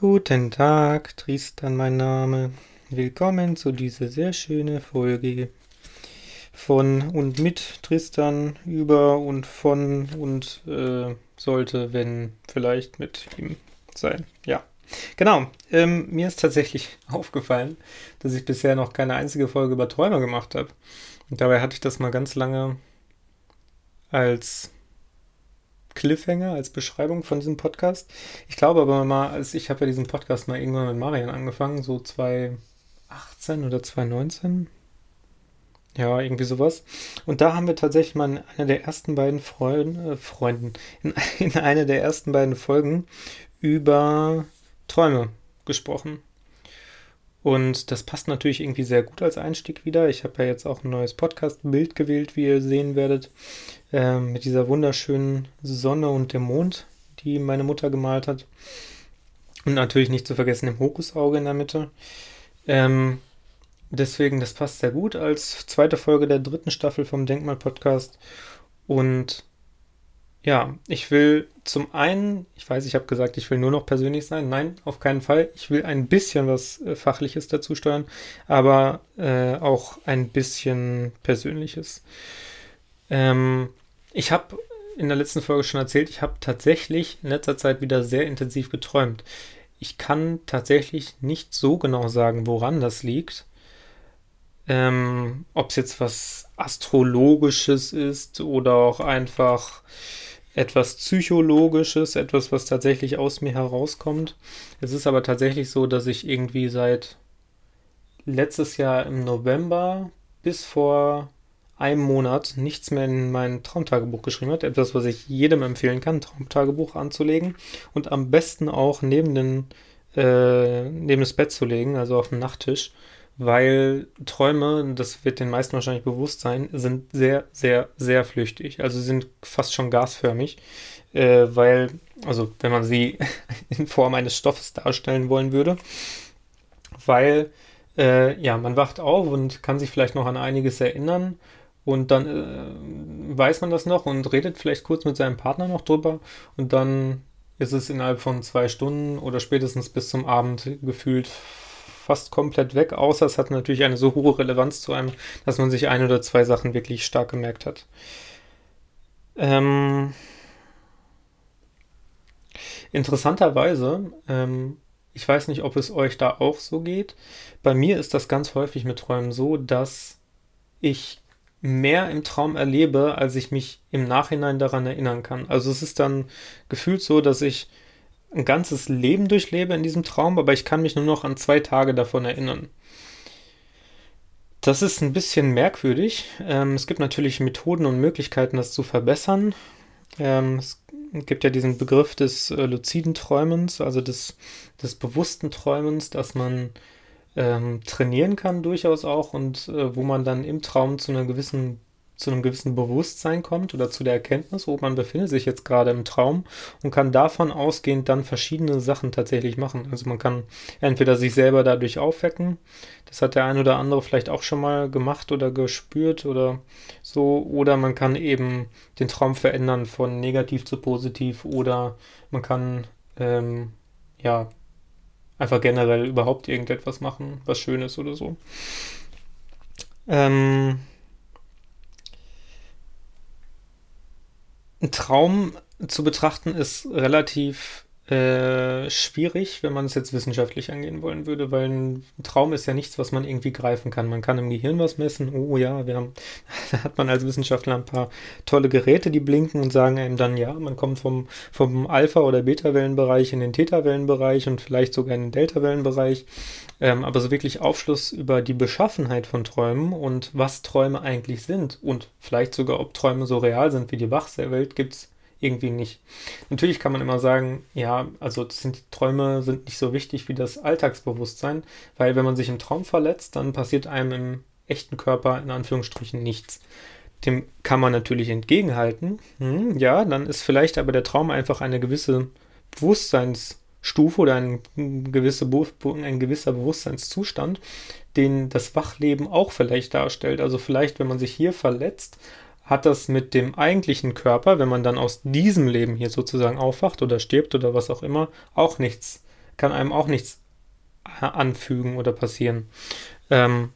Guten Tag, Tristan mein Name. Willkommen zu dieser sehr schönen Folge von und mit Tristan über und von und äh, sollte, wenn vielleicht mit ihm sein. Ja, genau. Ähm, mir ist tatsächlich aufgefallen, dass ich bisher noch keine einzige Folge über Träume gemacht habe. Und dabei hatte ich das mal ganz lange als Cliffhanger, als Beschreibung von diesem Podcast. Ich glaube aber mal, als ich habe ja diesen Podcast mal irgendwann mit Marian angefangen, so 2018 oder 2019. Ja, irgendwie sowas. Und da haben wir tatsächlich mal in einer der ersten beiden Freund, äh, Freunden, in, in einer der ersten beiden Folgen über Träume gesprochen. Und das passt natürlich irgendwie sehr gut als Einstieg wieder. Ich habe ja jetzt auch ein neues Podcast-Bild gewählt, wie ihr sehen werdet, äh, mit dieser wunderschönen Sonne und dem Mond, die meine Mutter gemalt hat. Und natürlich nicht zu vergessen dem Hokusauge in der Mitte. Ähm, deswegen, das passt sehr gut als zweite Folge der dritten Staffel vom Denkmal-Podcast. Und ja, ich will zum einen, ich weiß, ich habe gesagt, ich will nur noch persönlich sein. Nein, auf keinen Fall. Ich will ein bisschen was äh, Fachliches dazu steuern, aber äh, auch ein bisschen Persönliches. Ähm, ich habe in der letzten Folge schon erzählt, ich habe tatsächlich in letzter Zeit wieder sehr intensiv geträumt. Ich kann tatsächlich nicht so genau sagen, woran das liegt. Ähm, Ob es jetzt was Astrologisches ist oder auch einfach etwas Psychologisches, etwas, was tatsächlich aus mir herauskommt. Es ist aber tatsächlich so, dass ich irgendwie seit letztes Jahr im November bis vor einem Monat nichts mehr in mein Traumtagebuch geschrieben habe. Etwas, was ich jedem empfehlen kann, Traumtagebuch anzulegen und am besten auch neben, den, äh, neben das Bett zu legen, also auf dem Nachttisch weil Träume, das wird den meisten wahrscheinlich bewusst sein, sind sehr, sehr, sehr flüchtig. Also sind fast schon gasförmig, äh, weil, also wenn man sie in Form eines Stoffes darstellen wollen würde, weil, äh, ja, man wacht auf und kann sich vielleicht noch an einiges erinnern und dann äh, weiß man das noch und redet vielleicht kurz mit seinem Partner noch drüber und dann ist es innerhalb von zwei Stunden oder spätestens bis zum Abend gefühlt fast komplett weg, außer es hat natürlich eine so hohe Relevanz zu einem, dass man sich ein oder zwei Sachen wirklich stark gemerkt hat. Ähm, interessanterweise, ähm, ich weiß nicht, ob es euch da auch so geht. Bei mir ist das ganz häufig mit Träumen so, dass ich mehr im Traum erlebe, als ich mich im Nachhinein daran erinnern kann. Also es ist dann gefühlt so, dass ich ein ganzes Leben durchlebe in diesem Traum, aber ich kann mich nur noch an zwei Tage davon erinnern. Das ist ein bisschen merkwürdig. Ähm, es gibt natürlich Methoden und Möglichkeiten, das zu verbessern. Ähm, es gibt ja diesen Begriff des äh, luziden Träumens, also des, des bewussten Träumens, dass man ähm, trainieren kann durchaus auch und äh, wo man dann im Traum zu einer gewissen zu einem gewissen Bewusstsein kommt oder zu der Erkenntnis, wo man befindet sich jetzt gerade im Traum und kann davon ausgehend dann verschiedene Sachen tatsächlich machen. Also man kann entweder sich selber dadurch aufwecken, das hat der ein oder andere vielleicht auch schon mal gemacht oder gespürt oder so, oder man kann eben den Traum verändern von negativ zu positiv oder man kann ähm, ja einfach generell überhaupt irgendetwas machen, was Schönes oder so. Ähm, Traum zu betrachten ist relativ äh, schwierig, wenn man es jetzt wissenschaftlich angehen wollen würde, weil ein Traum ist ja nichts, was man irgendwie greifen kann. Man kann im Gehirn was messen. Oh ja, wir haben, da hat man als Wissenschaftler ein paar tolle Geräte, die blinken und sagen einem dann, ja, man kommt vom, vom Alpha- oder Beta-Wellenbereich in den Theta-Wellenbereich und vielleicht sogar in den Delta-Wellenbereich. Ähm, aber so wirklich Aufschluss über die Beschaffenheit von Träumen und was Träume eigentlich sind und vielleicht sogar, ob Träume so real sind wie die Wachwelt, gibt es irgendwie nicht. Natürlich kann man immer sagen, ja, also sind, Träume sind nicht so wichtig wie das Alltagsbewusstsein, weil wenn man sich im Traum verletzt, dann passiert einem im echten Körper in Anführungsstrichen nichts. Dem kann man natürlich entgegenhalten. Hm, ja, dann ist vielleicht aber der Traum einfach eine gewisse Bewusstseinsstufe oder ein, gewisse, ein gewisser Bewusstseinszustand, den das Wachleben auch vielleicht darstellt. Also vielleicht, wenn man sich hier verletzt, hat das mit dem eigentlichen Körper, wenn man dann aus diesem Leben hier sozusagen aufwacht oder stirbt oder was auch immer, auch nichts kann einem auch nichts anfügen oder passieren. Ähm,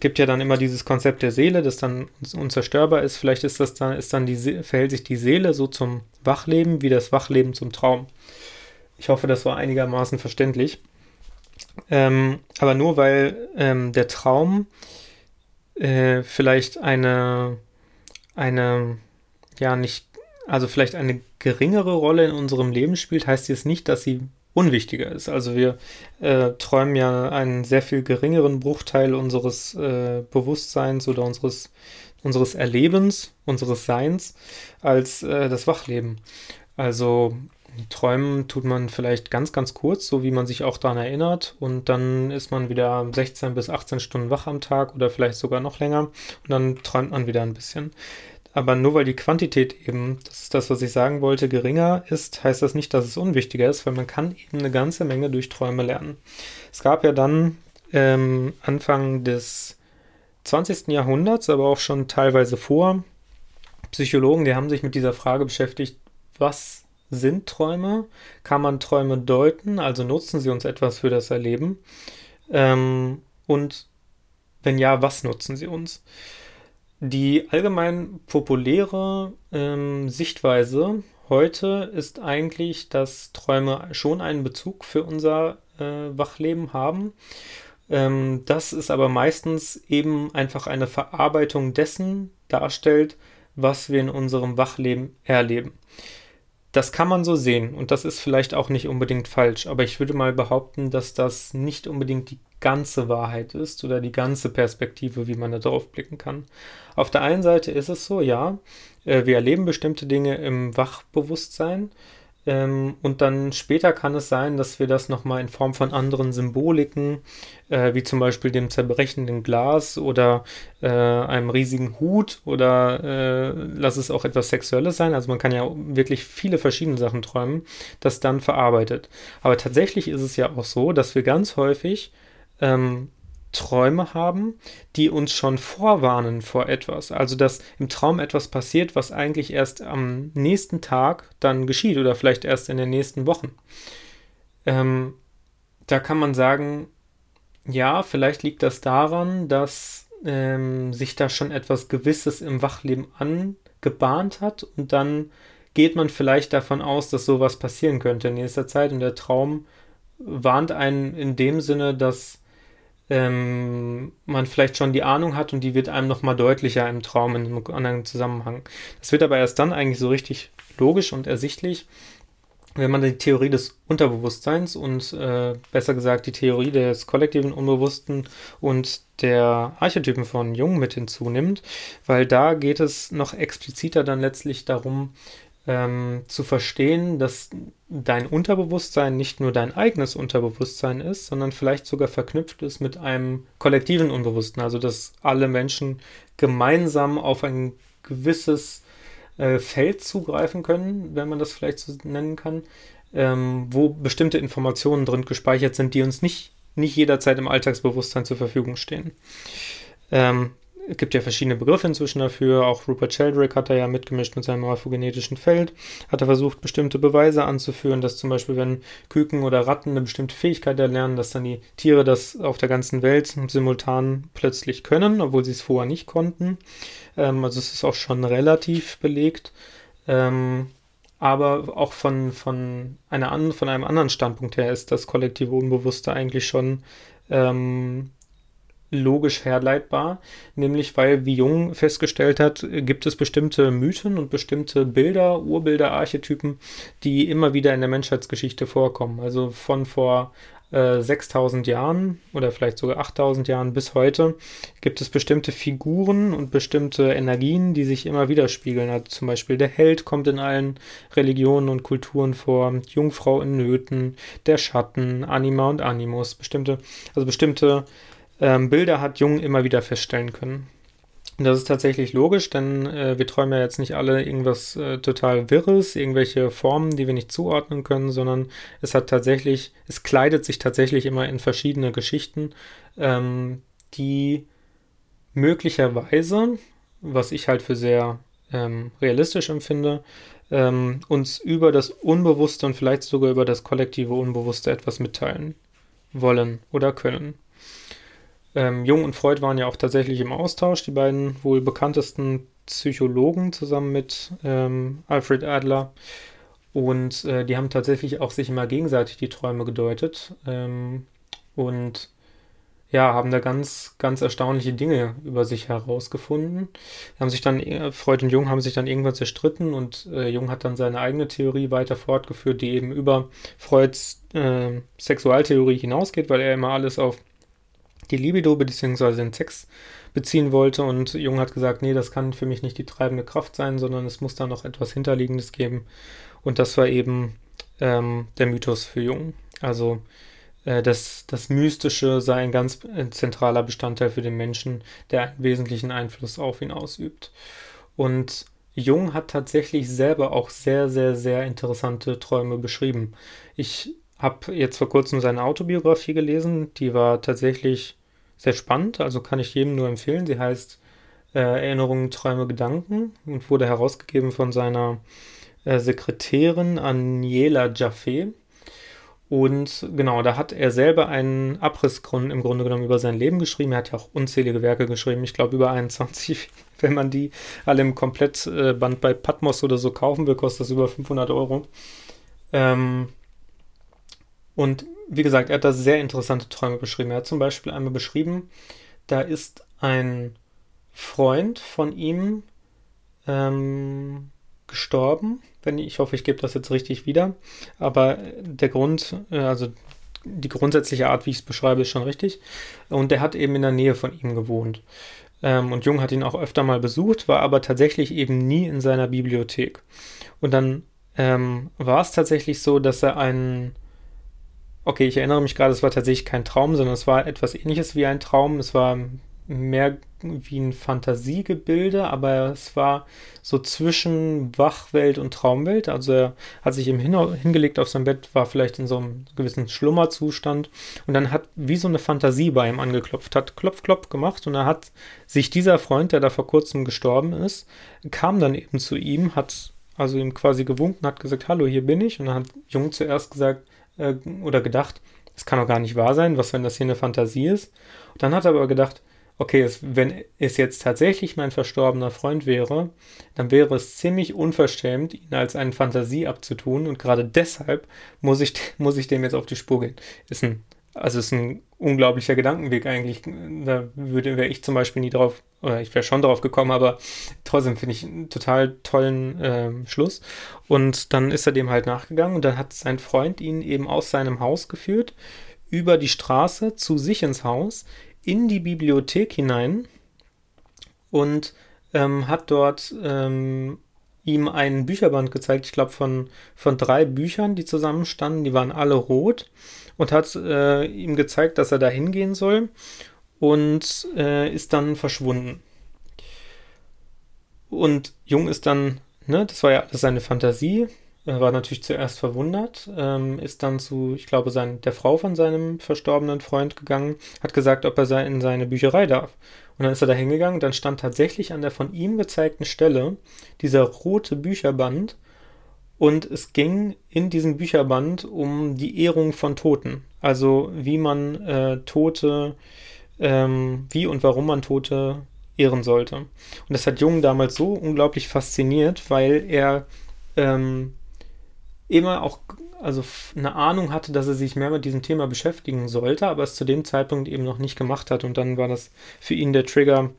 gibt ja dann immer dieses Konzept der Seele, das dann unzerstörbar ist. Vielleicht ist das dann, ist dann die, verhält sich die Seele so zum Wachleben wie das Wachleben zum Traum. Ich hoffe, das war einigermaßen verständlich. Ähm, aber nur weil ähm, der Traum äh, vielleicht eine, eine, ja, nicht, also vielleicht eine geringere Rolle in unserem Leben spielt, heißt jetzt nicht, dass sie unwichtiger ist. Also wir äh, träumen ja einen sehr viel geringeren Bruchteil unseres äh, Bewusstseins oder unseres, unseres Erlebens, unseres Seins als äh, das Wachleben. Also Träumen tut man vielleicht ganz, ganz kurz, so wie man sich auch daran erinnert. Und dann ist man wieder 16 bis 18 Stunden wach am Tag oder vielleicht sogar noch länger. Und dann träumt man wieder ein bisschen. Aber nur weil die Quantität eben, das ist das, was ich sagen wollte, geringer ist, heißt das nicht, dass es unwichtiger ist, weil man kann eben eine ganze Menge durch Träume lernen. Es gab ja dann ähm, Anfang des 20. Jahrhunderts, aber auch schon teilweise vor, Psychologen, die haben sich mit dieser Frage beschäftigt, was sind Träume? Kann man Träume deuten? Also nutzen sie uns etwas für das Erleben? Ähm, und wenn ja, was nutzen sie uns? Die allgemein populäre ähm, Sichtweise heute ist eigentlich, dass Träume schon einen Bezug für unser äh, Wachleben haben. Ähm, das ist aber meistens eben einfach eine Verarbeitung dessen darstellt, was wir in unserem Wachleben erleben. Das kann man so sehen und das ist vielleicht auch nicht unbedingt falsch, aber ich würde mal behaupten, dass das nicht unbedingt die ganze Wahrheit ist oder die ganze Perspektive, wie man da drauf blicken kann. Auf der einen Seite ist es so, ja, äh, wir erleben bestimmte Dinge im Wachbewusstsein, ähm, und dann später kann es sein, dass wir das nochmal in Form von anderen Symboliken, äh, wie zum Beispiel dem zerbrechenden Glas oder äh, einem riesigen Hut oder äh, lass es auch etwas Sexuelles sein. Also man kann ja wirklich viele verschiedene Sachen träumen, das dann verarbeitet. Aber tatsächlich ist es ja auch so, dass wir ganz häufig ähm, Träume haben, die uns schon vorwarnen vor etwas. Also, dass im Traum etwas passiert, was eigentlich erst am nächsten Tag dann geschieht oder vielleicht erst in den nächsten Wochen. Ähm, da kann man sagen, ja, vielleicht liegt das daran, dass ähm, sich da schon etwas Gewisses im Wachleben angebahnt hat und dann geht man vielleicht davon aus, dass sowas passieren könnte in nächster Zeit und der Traum warnt einen in dem Sinne, dass ähm, man vielleicht schon die Ahnung hat und die wird einem nochmal deutlicher im Traum in einem anderen Zusammenhang. Das wird aber erst dann eigentlich so richtig logisch und ersichtlich, wenn man die Theorie des Unterbewusstseins und äh, besser gesagt die Theorie des kollektiven Unbewussten und der Archetypen von Jung mit hinzunimmt, weil da geht es noch expliziter dann letztlich darum, ähm, zu verstehen, dass dein Unterbewusstsein nicht nur dein eigenes Unterbewusstsein ist, sondern vielleicht sogar verknüpft ist mit einem kollektiven Unbewussten. Also dass alle Menschen gemeinsam auf ein gewisses äh, Feld zugreifen können, wenn man das vielleicht so nennen kann, ähm, wo bestimmte Informationen drin gespeichert sind, die uns nicht, nicht jederzeit im Alltagsbewusstsein zur Verfügung stehen. Ähm, es gibt ja verschiedene Begriffe inzwischen dafür. Auch Rupert Sheldrake hat da ja mitgemischt mit seinem morphogenetischen Feld. Hat er versucht, bestimmte Beweise anzuführen, dass zum Beispiel, wenn Küken oder Ratten eine bestimmte Fähigkeit erlernen, dass dann die Tiere das auf der ganzen Welt simultan plötzlich können, obwohl sie es vorher nicht konnten. Ähm, also es ist auch schon relativ belegt. Ähm, aber auch von, von, einer, von einem anderen Standpunkt her ist das kollektive Unbewusste eigentlich schon ähm, logisch herleitbar, nämlich weil, wie Jung festgestellt hat, gibt es bestimmte Mythen und bestimmte Bilder, Urbilder, Archetypen, die immer wieder in der Menschheitsgeschichte vorkommen. Also von vor äh, 6000 Jahren oder vielleicht sogar 8000 Jahren bis heute gibt es bestimmte Figuren und bestimmte Energien, die sich immer widerspiegeln. Also zum Beispiel der Held kommt in allen Religionen und Kulturen vor, Jungfrau in Nöten, der Schatten, Anima und Animus, bestimmte, also bestimmte ähm, Bilder hat Jung immer wieder feststellen können. Und das ist tatsächlich logisch, denn äh, wir träumen ja jetzt nicht alle irgendwas äh, total Wirres, irgendwelche Formen, die wir nicht zuordnen können, sondern es hat tatsächlich, es kleidet sich tatsächlich immer in verschiedene Geschichten, ähm, die möglicherweise, was ich halt für sehr ähm, realistisch empfinde, ähm, uns über das Unbewusste und vielleicht sogar über das kollektive Unbewusste etwas mitteilen wollen oder können. Ähm, Jung und Freud waren ja auch tatsächlich im Austausch, die beiden wohl bekanntesten Psychologen zusammen mit ähm, Alfred Adler. Und äh, die haben tatsächlich auch sich immer gegenseitig die Träume gedeutet. Ähm, und ja, haben da ganz, ganz erstaunliche Dinge über sich herausgefunden. Haben sich dann, äh, Freud und Jung haben sich dann irgendwann zerstritten und äh, Jung hat dann seine eigene Theorie weiter fortgeführt, die eben über Freuds äh, Sexualtheorie hinausgeht, weil er immer alles auf die Libido bzw. den Sex beziehen wollte und Jung hat gesagt, nee, das kann für mich nicht die treibende Kraft sein, sondern es muss da noch etwas Hinterliegendes geben. Und das war eben ähm, der Mythos für Jung. Also äh, das, das Mystische sei ein ganz äh, zentraler Bestandteil für den Menschen, der einen wesentlichen Einfluss auf ihn ausübt. Und Jung hat tatsächlich selber auch sehr, sehr, sehr interessante Träume beschrieben. Ich habe jetzt vor kurzem seine Autobiografie gelesen, die war tatsächlich sehr spannend, also kann ich jedem nur empfehlen. Sie heißt äh, Erinnerungen, Träume, Gedanken und wurde herausgegeben von seiner äh, Sekretärin Aniela Jaffe. Und genau, da hat er selber einen Abrissgrund im Grunde genommen über sein Leben geschrieben. Er hat ja auch unzählige Werke geschrieben, ich glaube über 21. Wenn man die alle im Komplettband bei Patmos oder so kaufen will, kostet das über 500 Euro. Ähm, und wie gesagt, er hat da sehr interessante Träume beschrieben. Er hat zum Beispiel einmal beschrieben, da ist ein Freund von ihm ähm, gestorben. Wenn ich, hoffe, ich gebe das jetzt richtig wieder. Aber der Grund, äh, also die grundsätzliche Art, wie ich es beschreibe, ist schon richtig. Und der hat eben in der Nähe von ihm gewohnt. Ähm, und Jung hat ihn auch öfter mal besucht, war aber tatsächlich eben nie in seiner Bibliothek. Und dann ähm, war es tatsächlich so, dass er einen Okay, ich erinnere mich gerade, es war tatsächlich kein Traum, sondern es war etwas ähnliches wie ein Traum. Es war mehr wie ein Fantasiegebilde, aber es war so zwischen Wachwelt und Traumwelt. Also er hat sich eben hin, hingelegt auf sein Bett, war vielleicht in so einem gewissen Schlummerzustand und dann hat wie so eine Fantasie bei ihm angeklopft, hat klopf, klopf gemacht und er hat sich dieser Freund, der da vor kurzem gestorben ist, kam dann eben zu ihm, hat also ihm quasi gewunken, hat gesagt, hallo, hier bin ich und dann hat Jung zuerst gesagt äh, oder gedacht, es kann doch gar nicht wahr sein, was wenn das hier eine Fantasie ist. Und dann hat er aber gedacht, okay, es, wenn es jetzt tatsächlich mein verstorbener Freund wäre, dann wäre es ziemlich unverschämt, ihn als eine Fantasie abzutun und gerade deshalb muss ich, muss ich dem jetzt auf die Spur gehen. Ist ein, also ist ein unglaublicher Gedankenweg eigentlich. Da würde, wäre ich zum Beispiel nie drauf, oder ich wäre schon drauf gekommen, aber trotzdem finde ich einen total tollen äh, Schluss. Und dann ist er dem halt nachgegangen und dann hat sein Freund ihn eben aus seinem Haus geführt, über die Straße zu sich ins Haus, in die Bibliothek hinein und ähm, hat dort ähm, ihm einen Bücherband gezeigt, ich glaube von, von drei Büchern, die zusammenstanden, die waren alle rot und hat äh, ihm gezeigt, dass er da hingehen soll und äh, ist dann verschwunden. Und Jung ist dann, ne, das war ja alles seine Fantasie, er war natürlich zuerst verwundert, ähm, ist dann zu, ich glaube, sein, der Frau von seinem verstorbenen Freund gegangen, hat gesagt, ob er in seine Bücherei darf. Und dann ist er da hingegangen, dann stand tatsächlich an der von ihm gezeigten Stelle dieser rote Bücherband und es ging in diesem Bücherband um die Ehrung von Toten. Also wie man äh, Tote, ähm, wie und warum man Tote ehren sollte. Und das hat Jung damals so unglaublich fasziniert, weil er ähm, immer auch also eine Ahnung hatte, dass er sich mehr mit diesem Thema beschäftigen sollte, aber es zu dem Zeitpunkt eben noch nicht gemacht hat. Und dann war das für ihn der Trigger,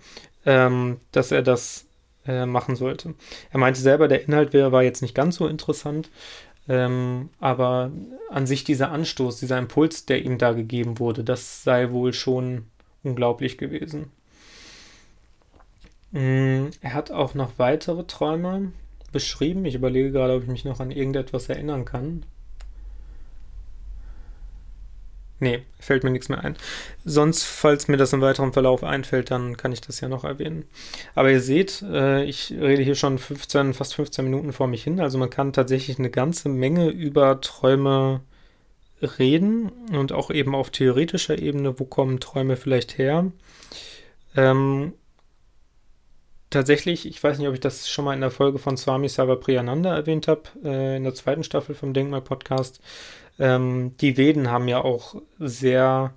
ähm, dass er das äh, machen sollte. Er meinte selber, der Inhalt wär, war jetzt nicht ganz so interessant, ähm, aber an sich dieser Anstoß, dieser Impuls, der ihm da gegeben wurde, das sei wohl schon unglaublich gewesen. Mm, er hat auch noch weitere Träume beschrieben. Ich überlege gerade, ob ich mich noch an irgendetwas erinnern kann. Nee, fällt mir nichts mehr ein. Sonst, falls mir das im weiteren Verlauf einfällt, dann kann ich das ja noch erwähnen. Aber ihr seht, äh, ich rede hier schon 15, fast 15 Minuten vor mich hin. Also man kann tatsächlich eine ganze Menge über Träume reden und auch eben auf theoretischer Ebene, wo kommen Träume vielleicht her. Ähm, tatsächlich, ich weiß nicht, ob ich das schon mal in der Folge von Swami Savapriyananda erwähnt habe, äh, in der zweiten Staffel vom Denkmal-Podcast. Ähm, die Veden haben ja auch sehr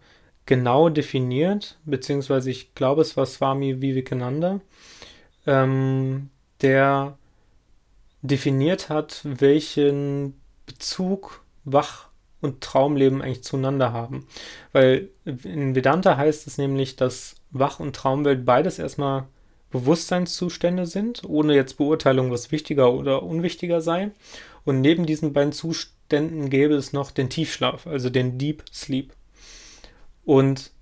genau definiert, beziehungsweise ich glaube, es war Swami Vivekananda, ähm, der definiert hat, welchen Bezug Wach- und Traumleben eigentlich zueinander haben. Weil in Vedanta heißt es nämlich, dass Wach- und Traumwelt beides erstmal Bewusstseinszustände sind, ohne jetzt Beurteilung, was wichtiger oder unwichtiger sei. Und neben diesen beiden Zuständen gäbe es noch den Tiefschlaf, also den Deep Sleep. Und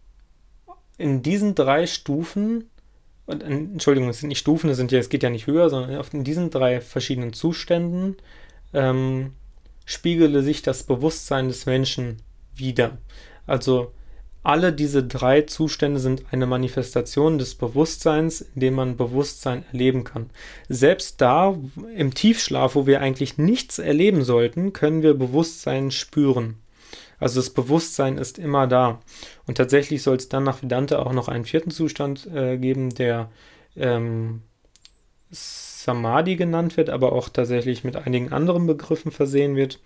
in diesen drei Stufen, und, Entschuldigung, es sind nicht Stufen, es, sind ja, es geht ja nicht höher, sondern in diesen drei verschiedenen Zuständen ähm, spiegele sich das Bewusstsein des Menschen wieder. Also alle diese drei Zustände sind eine Manifestation des Bewusstseins, in dem man Bewusstsein erleben kann. Selbst da im Tiefschlaf, wo wir eigentlich nichts erleben sollten, können wir Bewusstsein spüren. Also das Bewusstsein ist immer da. Und tatsächlich soll es dann nach Vedanta auch noch einen vierten Zustand äh, geben, der ähm, Samadhi genannt wird, aber auch tatsächlich mit einigen anderen Begriffen versehen wird,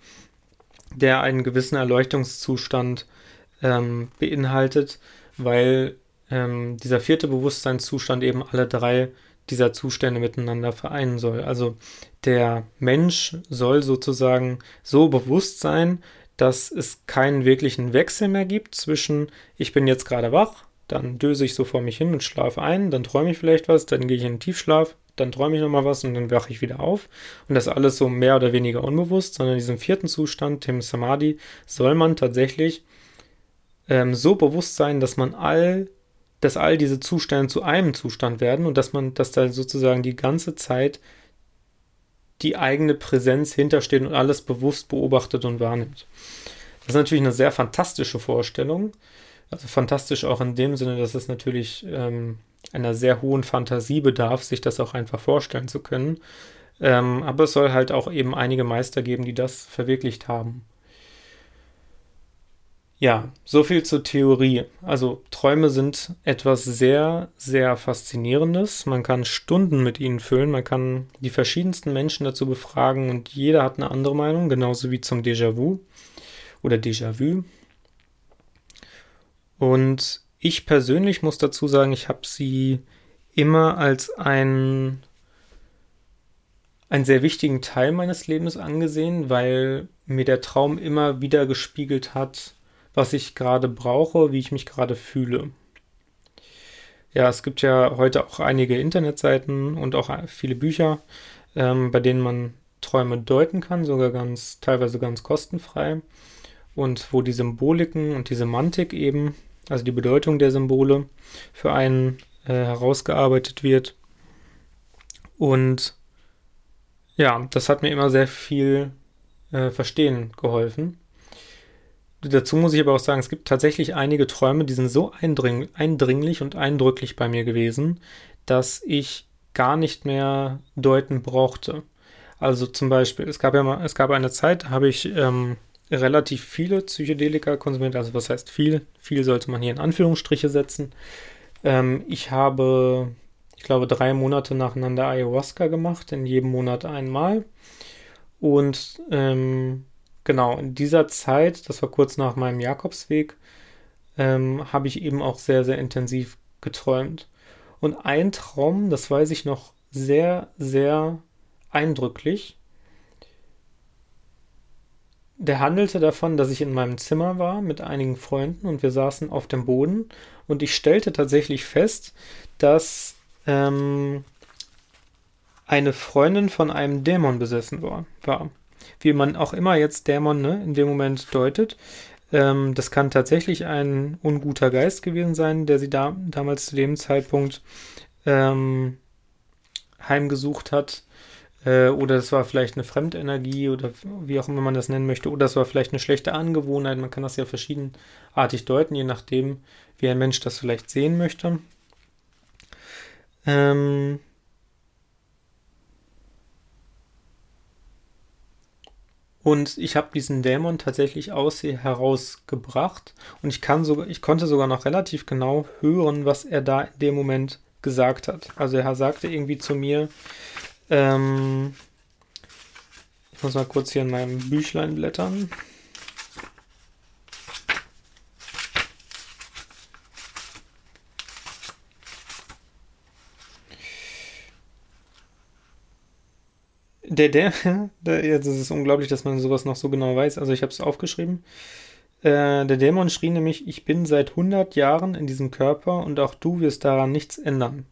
der einen gewissen Erleuchtungszustand äh, ähm, beinhaltet, weil ähm, dieser vierte Bewusstseinszustand eben alle drei dieser Zustände miteinander vereinen soll. Also der Mensch soll sozusagen so bewusst sein, dass es keinen wirklichen Wechsel mehr gibt zwischen ich bin jetzt gerade wach, dann döse ich so vor mich hin und schlafe ein, dann träume ich vielleicht was, dann gehe ich in den Tiefschlaf, dann träume ich nochmal was und dann wache ich wieder auf. Und das alles so mehr oder weniger unbewusst, sondern in diesem vierten Zustand, dem Samadhi, soll man tatsächlich ähm, so bewusst sein, dass man all, dass all diese Zustände zu einem Zustand werden und dass man, dass da sozusagen die ganze Zeit die eigene Präsenz hintersteht und alles bewusst beobachtet und wahrnimmt. Das ist natürlich eine sehr fantastische Vorstellung. Also fantastisch auch in dem Sinne, dass es natürlich ähm, einer sehr hohen Fantasie bedarf, sich das auch einfach vorstellen zu können. Ähm, aber es soll halt auch eben einige Meister geben, die das verwirklicht haben. Ja, so viel zur Theorie. Also Träume sind etwas sehr, sehr Faszinierendes. Man kann Stunden mit ihnen füllen, man kann die verschiedensten Menschen dazu befragen und jeder hat eine andere Meinung, genauso wie zum Déjà-vu oder Déjà-vu. Und ich persönlich muss dazu sagen, ich habe sie immer als ein einen sehr wichtigen Teil meines Lebens angesehen, weil mir der Traum immer wieder gespiegelt hat, was ich gerade brauche, wie ich mich gerade fühle. Ja, es gibt ja heute auch einige Internetseiten und auch viele Bücher, ähm, bei denen man Träume deuten kann, sogar ganz, teilweise ganz kostenfrei. Und wo die Symboliken und die Semantik eben, also die Bedeutung der Symbole, für einen äh, herausgearbeitet wird. Und ja, das hat mir immer sehr viel äh, Verstehen geholfen. Dazu muss ich aber auch sagen, es gibt tatsächlich einige Träume, die sind so eindring eindringlich und eindrücklich bei mir gewesen, dass ich gar nicht mehr deuten brauchte. Also zum Beispiel, es gab ja mal, es gab eine Zeit, habe ich ähm, relativ viele Psychedelika konsumiert. Also was heißt viel? Viel sollte man hier in Anführungsstriche setzen. Ähm, ich habe, ich glaube, drei Monate nacheinander Ayahuasca gemacht, in jedem Monat einmal. Und ähm, genau, in dieser Zeit, das war kurz nach meinem Jakobsweg, ähm, habe ich eben auch sehr, sehr intensiv geträumt. Und ein Traum, das weiß ich noch sehr, sehr eindrücklich. Der handelte davon, dass ich in meinem Zimmer war mit einigen Freunden und wir saßen auf dem Boden und ich stellte tatsächlich fest, dass ähm, eine Freundin von einem Dämon besessen war. war wie man auch immer jetzt Dämon ne, in dem Moment deutet. Ähm, das kann tatsächlich ein unguter Geist gewesen sein, der sie da, damals zu dem Zeitpunkt ähm, heimgesucht hat. Äh, oder das war vielleicht eine Fremdenergie oder wie auch immer man das nennen möchte. Oder das war vielleicht eine schlechte Angewohnheit. Man kann das ja verschiedenartig deuten, je nachdem, wie ein Mensch das vielleicht sehen möchte. Ähm, Und ich habe diesen Dämon tatsächlich aus sie herausgebracht. Und ich kann sogar, ich konnte sogar noch relativ genau hören, was er da in dem Moment gesagt hat. Also er sagte irgendwie zu mir, ähm, ich muss mal kurz hier in meinem Büchlein blättern. Der, der, der, das ist unglaublich, dass man sowas noch so genau weiß. Also ich habe es aufgeschrieben. Äh, der Dämon schrie nämlich, ich bin seit 100 Jahren in diesem Körper und auch du wirst daran nichts ändern.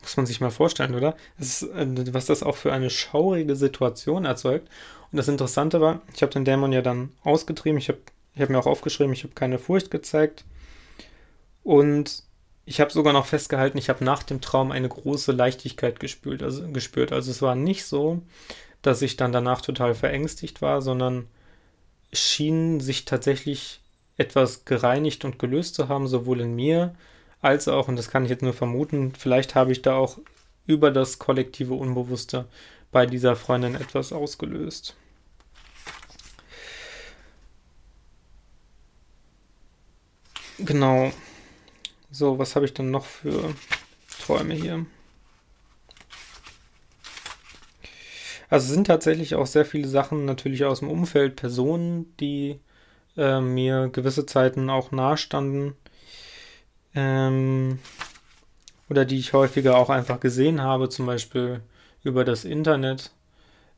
Muss man sich mal vorstellen, oder? Das ist, äh, was das auch für eine schaurige Situation erzeugt. Und das Interessante war, ich habe den Dämon ja dann ausgetrieben. Ich habe ich hab mir auch aufgeschrieben, ich habe keine Furcht gezeigt. Und ich habe sogar noch festgehalten, ich habe nach dem Traum eine große Leichtigkeit gespürt also, gespürt. also es war nicht so, dass ich dann danach total verängstigt war, sondern schien sich tatsächlich etwas gereinigt und gelöst zu haben, sowohl in mir als auch, und das kann ich jetzt nur vermuten, vielleicht habe ich da auch über das kollektive Unbewusste bei dieser Freundin etwas ausgelöst. Genau. So, was habe ich dann noch für Träume hier? Also es sind tatsächlich auch sehr viele Sachen natürlich aus dem Umfeld, Personen, die äh, mir gewisse Zeiten auch nahestanden. Ähm, oder die ich häufiger auch einfach gesehen habe, zum Beispiel über das Internet.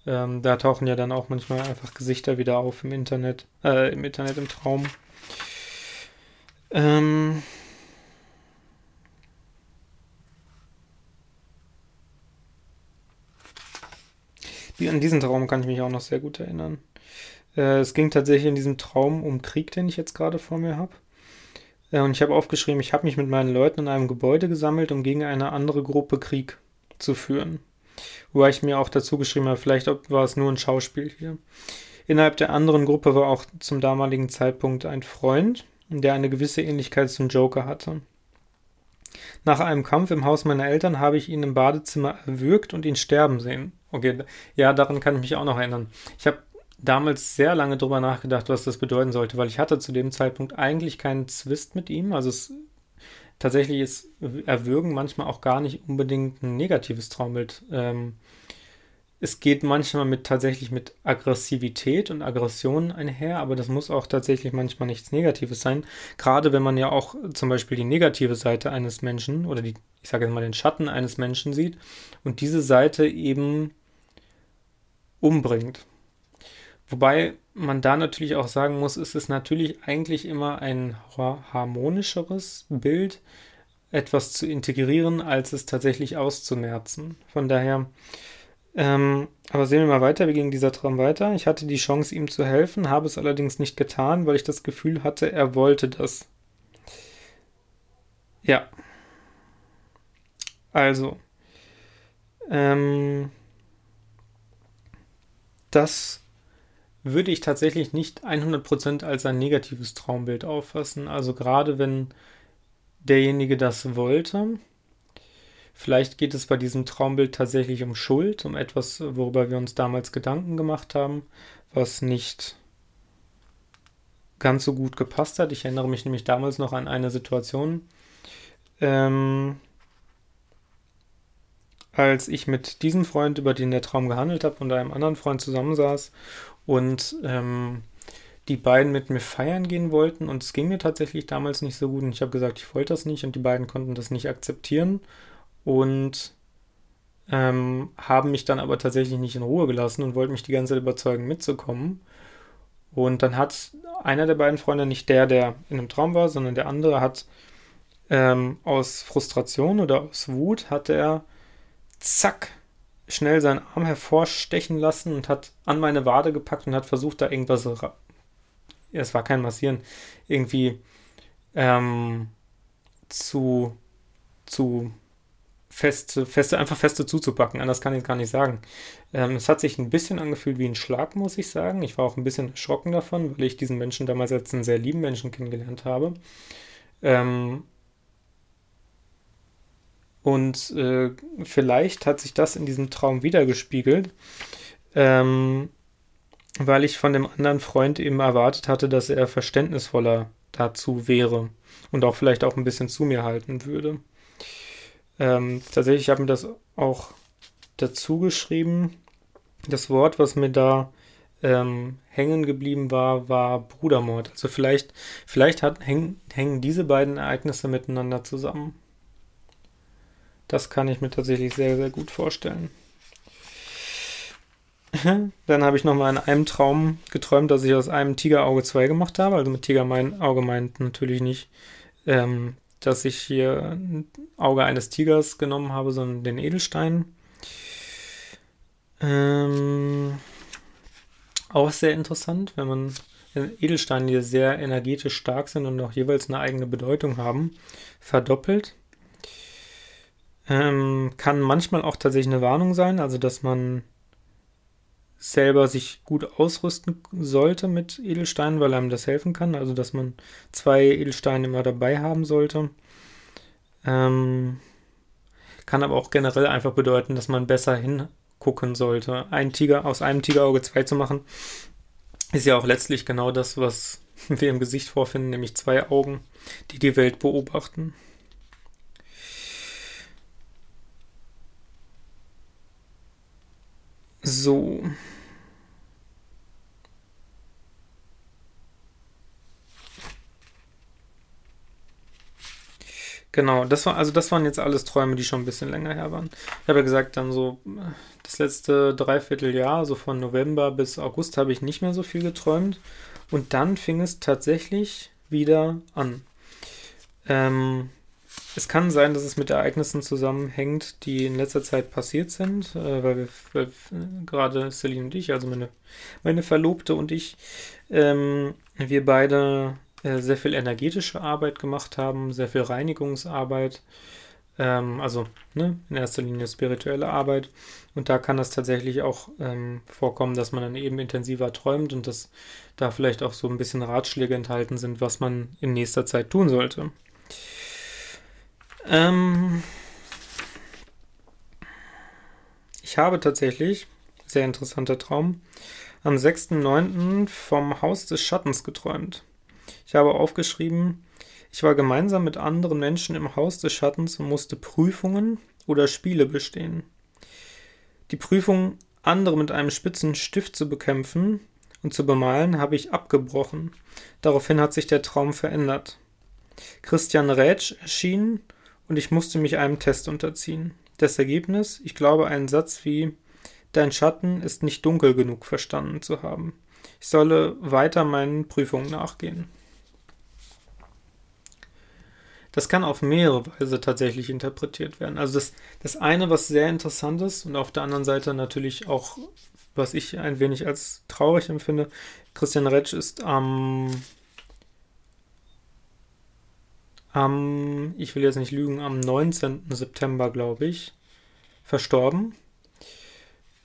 Ähm, da tauchen ja dann auch manchmal einfach Gesichter wieder auf im Internet, äh, im Internet im Traum. Ähm, An diesen Traum kann ich mich auch noch sehr gut erinnern. Äh, es ging tatsächlich in diesem Traum um Krieg, den ich jetzt gerade vor mir habe. Äh, und ich habe aufgeschrieben, ich habe mich mit meinen Leuten in einem Gebäude gesammelt, um gegen eine andere Gruppe Krieg zu führen. Wobei ich mir auch dazu geschrieben habe, vielleicht war es nur ein Schauspiel hier. Innerhalb der anderen Gruppe war auch zum damaligen Zeitpunkt ein Freund, der eine gewisse Ähnlichkeit zum Joker hatte. Nach einem Kampf im Haus meiner Eltern habe ich ihn im Badezimmer erwürgt und ihn sterben sehen. Okay, ja, daran kann ich mich auch noch erinnern. Ich habe damals sehr lange drüber nachgedacht, was das bedeuten sollte, weil ich hatte zu dem Zeitpunkt eigentlich keinen Zwist mit ihm. Also es tatsächlich ist Erwürgen manchmal auch gar nicht unbedingt ein negatives Traumbild. Ähm, es geht manchmal mit tatsächlich mit Aggressivität und Aggression einher, aber das muss auch tatsächlich manchmal nichts Negatives sein. Gerade wenn man ja auch zum Beispiel die negative Seite eines Menschen oder die, ich sage jetzt mal den Schatten eines Menschen sieht und diese Seite eben umbringt. Wobei man da natürlich auch sagen muss, ist es natürlich eigentlich immer ein harmonischeres Bild, etwas zu integrieren, als es tatsächlich auszumerzen. Von daher ähm, aber sehen wir mal weiter, wie ging dieser Traum weiter? Ich hatte die Chance, ihm zu helfen, habe es allerdings nicht getan, weil ich das Gefühl hatte, er wollte das. Ja. Also. Ähm, das würde ich tatsächlich nicht 100% als ein negatives Traumbild auffassen. Also gerade wenn derjenige das wollte, Vielleicht geht es bei diesem Traumbild tatsächlich um Schuld, um etwas, worüber wir uns damals Gedanken gemacht haben, was nicht ganz so gut gepasst hat. Ich erinnere mich nämlich damals noch an eine Situation, ähm, als ich mit diesem Freund, über den der Traum gehandelt hat, und einem anderen Freund zusammensaß und ähm, die beiden mit mir feiern gehen wollten. Und es ging mir tatsächlich damals nicht so gut. Und ich habe gesagt, ich wollte das nicht. Und die beiden konnten das nicht akzeptieren und ähm, haben mich dann aber tatsächlich nicht in Ruhe gelassen und wollten mich die ganze Zeit überzeugen, mitzukommen. Und dann hat einer der beiden Freunde, nicht der, der in einem Traum war, sondern der andere, hat ähm, aus Frustration oder aus Wut, hat er zack schnell seinen Arm hervorstechen lassen und hat an meine Wade gepackt und hat versucht, da irgendwas. Es war kein Massieren, irgendwie ähm, zu, zu feste, feste, einfach feste zuzupacken. Anders kann ich es gar nicht sagen. Ähm, es hat sich ein bisschen angefühlt wie ein Schlag, muss ich sagen. Ich war auch ein bisschen erschrocken davon, weil ich diesen Menschen damals als einen sehr lieben Menschen kennengelernt habe. Ähm, und äh, vielleicht hat sich das in diesem Traum wiedergespiegelt, ähm, weil ich von dem anderen Freund eben erwartet hatte, dass er verständnisvoller dazu wäre und auch vielleicht auch ein bisschen zu mir halten würde. Ähm, tatsächlich, ich habe mir das auch dazu geschrieben. Das Wort, was mir da ähm, hängen geblieben war, war Brudermord. Also vielleicht, vielleicht hat, häng, hängen diese beiden Ereignisse miteinander zusammen. Das kann ich mir tatsächlich sehr, sehr gut vorstellen. Dann habe ich nochmal in einem Traum geträumt, dass ich aus einem Tigerauge zwei gemacht habe. Also mit Tiger mein Auge meint natürlich nicht, ähm, dass ich hier ein Auge eines Tigers genommen habe, sondern den Edelstein. Ähm, auch sehr interessant, wenn man Edelsteine, die sehr energetisch stark sind und auch jeweils eine eigene Bedeutung haben, verdoppelt. Ähm, kann manchmal auch tatsächlich eine Warnung sein, also dass man selber sich gut ausrüsten sollte mit Edelsteinen, weil einem das helfen kann. Also dass man zwei Edelsteine immer dabei haben sollte. Ähm, kann aber auch generell einfach bedeuten, dass man besser hingucken sollte. Ein Tiger aus einem Tigerauge zwei zu machen, ist ja auch letztlich genau das, was wir im Gesicht vorfinden, nämlich zwei Augen, die die Welt beobachten. So. Genau, das war, also das waren jetzt alles Träume, die schon ein bisschen länger her waren. Ich habe ja gesagt, dann so das letzte Dreivierteljahr, so von November bis August, habe ich nicht mehr so viel geträumt. Und dann fing es tatsächlich wieder an. Ähm, es kann sein, dass es mit Ereignissen zusammenhängt, die in letzter Zeit passiert sind, äh, weil wir weil, gerade Celine und ich, also meine, meine Verlobte und ich, ähm, wir beide äh, sehr viel energetische Arbeit gemacht haben, sehr viel Reinigungsarbeit, ähm, also ne, in erster Linie spirituelle Arbeit. Und da kann das tatsächlich auch ähm, vorkommen, dass man dann eben intensiver träumt und dass da vielleicht auch so ein bisschen Ratschläge enthalten sind, was man in nächster Zeit tun sollte. Ähm, ich habe tatsächlich, sehr interessanter Traum, am 6.9. vom Haus des Schattens geträumt. Ich habe aufgeschrieben, ich war gemeinsam mit anderen Menschen im Haus des Schattens und musste Prüfungen oder Spiele bestehen. Die Prüfung, andere mit einem spitzen Stift zu bekämpfen und zu bemalen, habe ich abgebrochen. Daraufhin hat sich der Traum verändert. Christian Rätsch erschien und ich musste mich einem Test unterziehen. Das Ergebnis, ich glaube, einen Satz wie Dein Schatten ist nicht dunkel genug verstanden zu haben. Ich solle weiter meinen Prüfungen nachgehen. Das kann auf mehrere Weise tatsächlich interpretiert werden. Also das, das eine, was sehr interessant ist und auf der anderen Seite natürlich auch, was ich ein wenig als traurig empfinde, Christian Retsch ist am am, ich will jetzt nicht lügen, am 19. September, glaube ich, verstorben.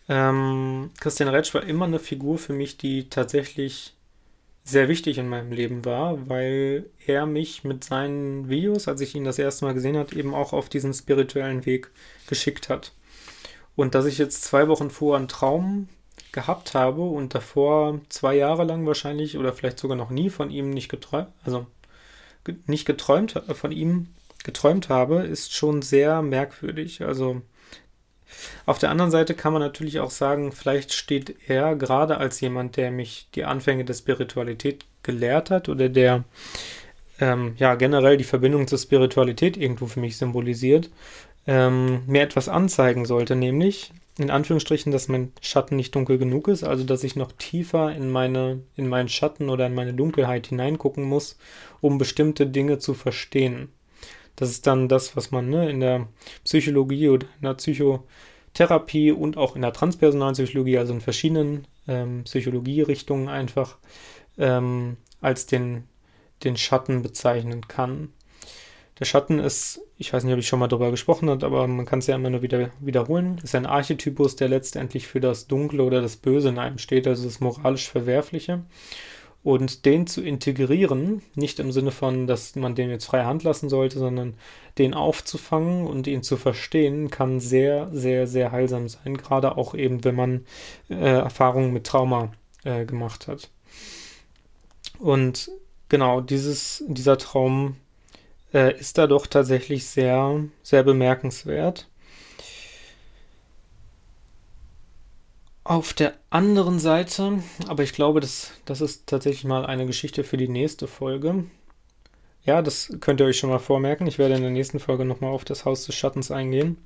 Ähm, Christian Retsch war immer eine Figur für mich, die tatsächlich sehr wichtig in meinem Leben war, weil er mich mit seinen Videos, als ich ihn das erste Mal gesehen habe, eben auch auf diesen spirituellen Weg geschickt hat. Und dass ich jetzt zwei Wochen vorher einen Traum gehabt habe und davor zwei Jahre lang wahrscheinlich oder vielleicht sogar noch nie von ihm nicht geträumt, also nicht geträumt äh, von ihm geträumt habe, ist schon sehr merkwürdig. Also auf der anderen Seite kann man natürlich auch sagen, vielleicht steht er gerade als jemand, der mich die Anfänge der Spiritualität gelehrt hat oder der ähm, ja generell die Verbindung zur Spiritualität irgendwo für mich symbolisiert, ähm, mir etwas anzeigen sollte, nämlich in Anführungsstrichen, dass mein Schatten nicht dunkel genug ist, also dass ich noch tiefer in meine, in meinen Schatten oder in meine Dunkelheit hineingucken muss, um bestimmte Dinge zu verstehen. Das ist dann das, was man ne, in der Psychologie oder in der Psychotherapie und auch in der transpersonalen Psychologie, also in verschiedenen ähm, Psychologierichtungen einfach ähm, als den, den Schatten bezeichnen kann. Der Schatten ist, ich weiß nicht, ob ich schon mal darüber gesprochen habe, aber man kann es ja immer nur wieder wiederholen, ist ein Archetypus, der letztendlich für das Dunkle oder das Böse in einem steht, also das moralisch Verwerfliche. Und den zu integrieren, nicht im Sinne von, dass man den jetzt frei Hand lassen sollte, sondern den aufzufangen und ihn zu verstehen, kann sehr, sehr, sehr heilsam sein. Gerade auch eben, wenn man äh, Erfahrungen mit Trauma äh, gemacht hat. Und genau, dieses, dieser Traum äh, ist da doch tatsächlich sehr, sehr bemerkenswert. Auf der anderen Seite, aber ich glaube, das, das ist tatsächlich mal eine Geschichte für die nächste Folge. Ja, das könnt ihr euch schon mal vormerken. Ich werde in der nächsten Folge nochmal auf das Haus des Schattens eingehen.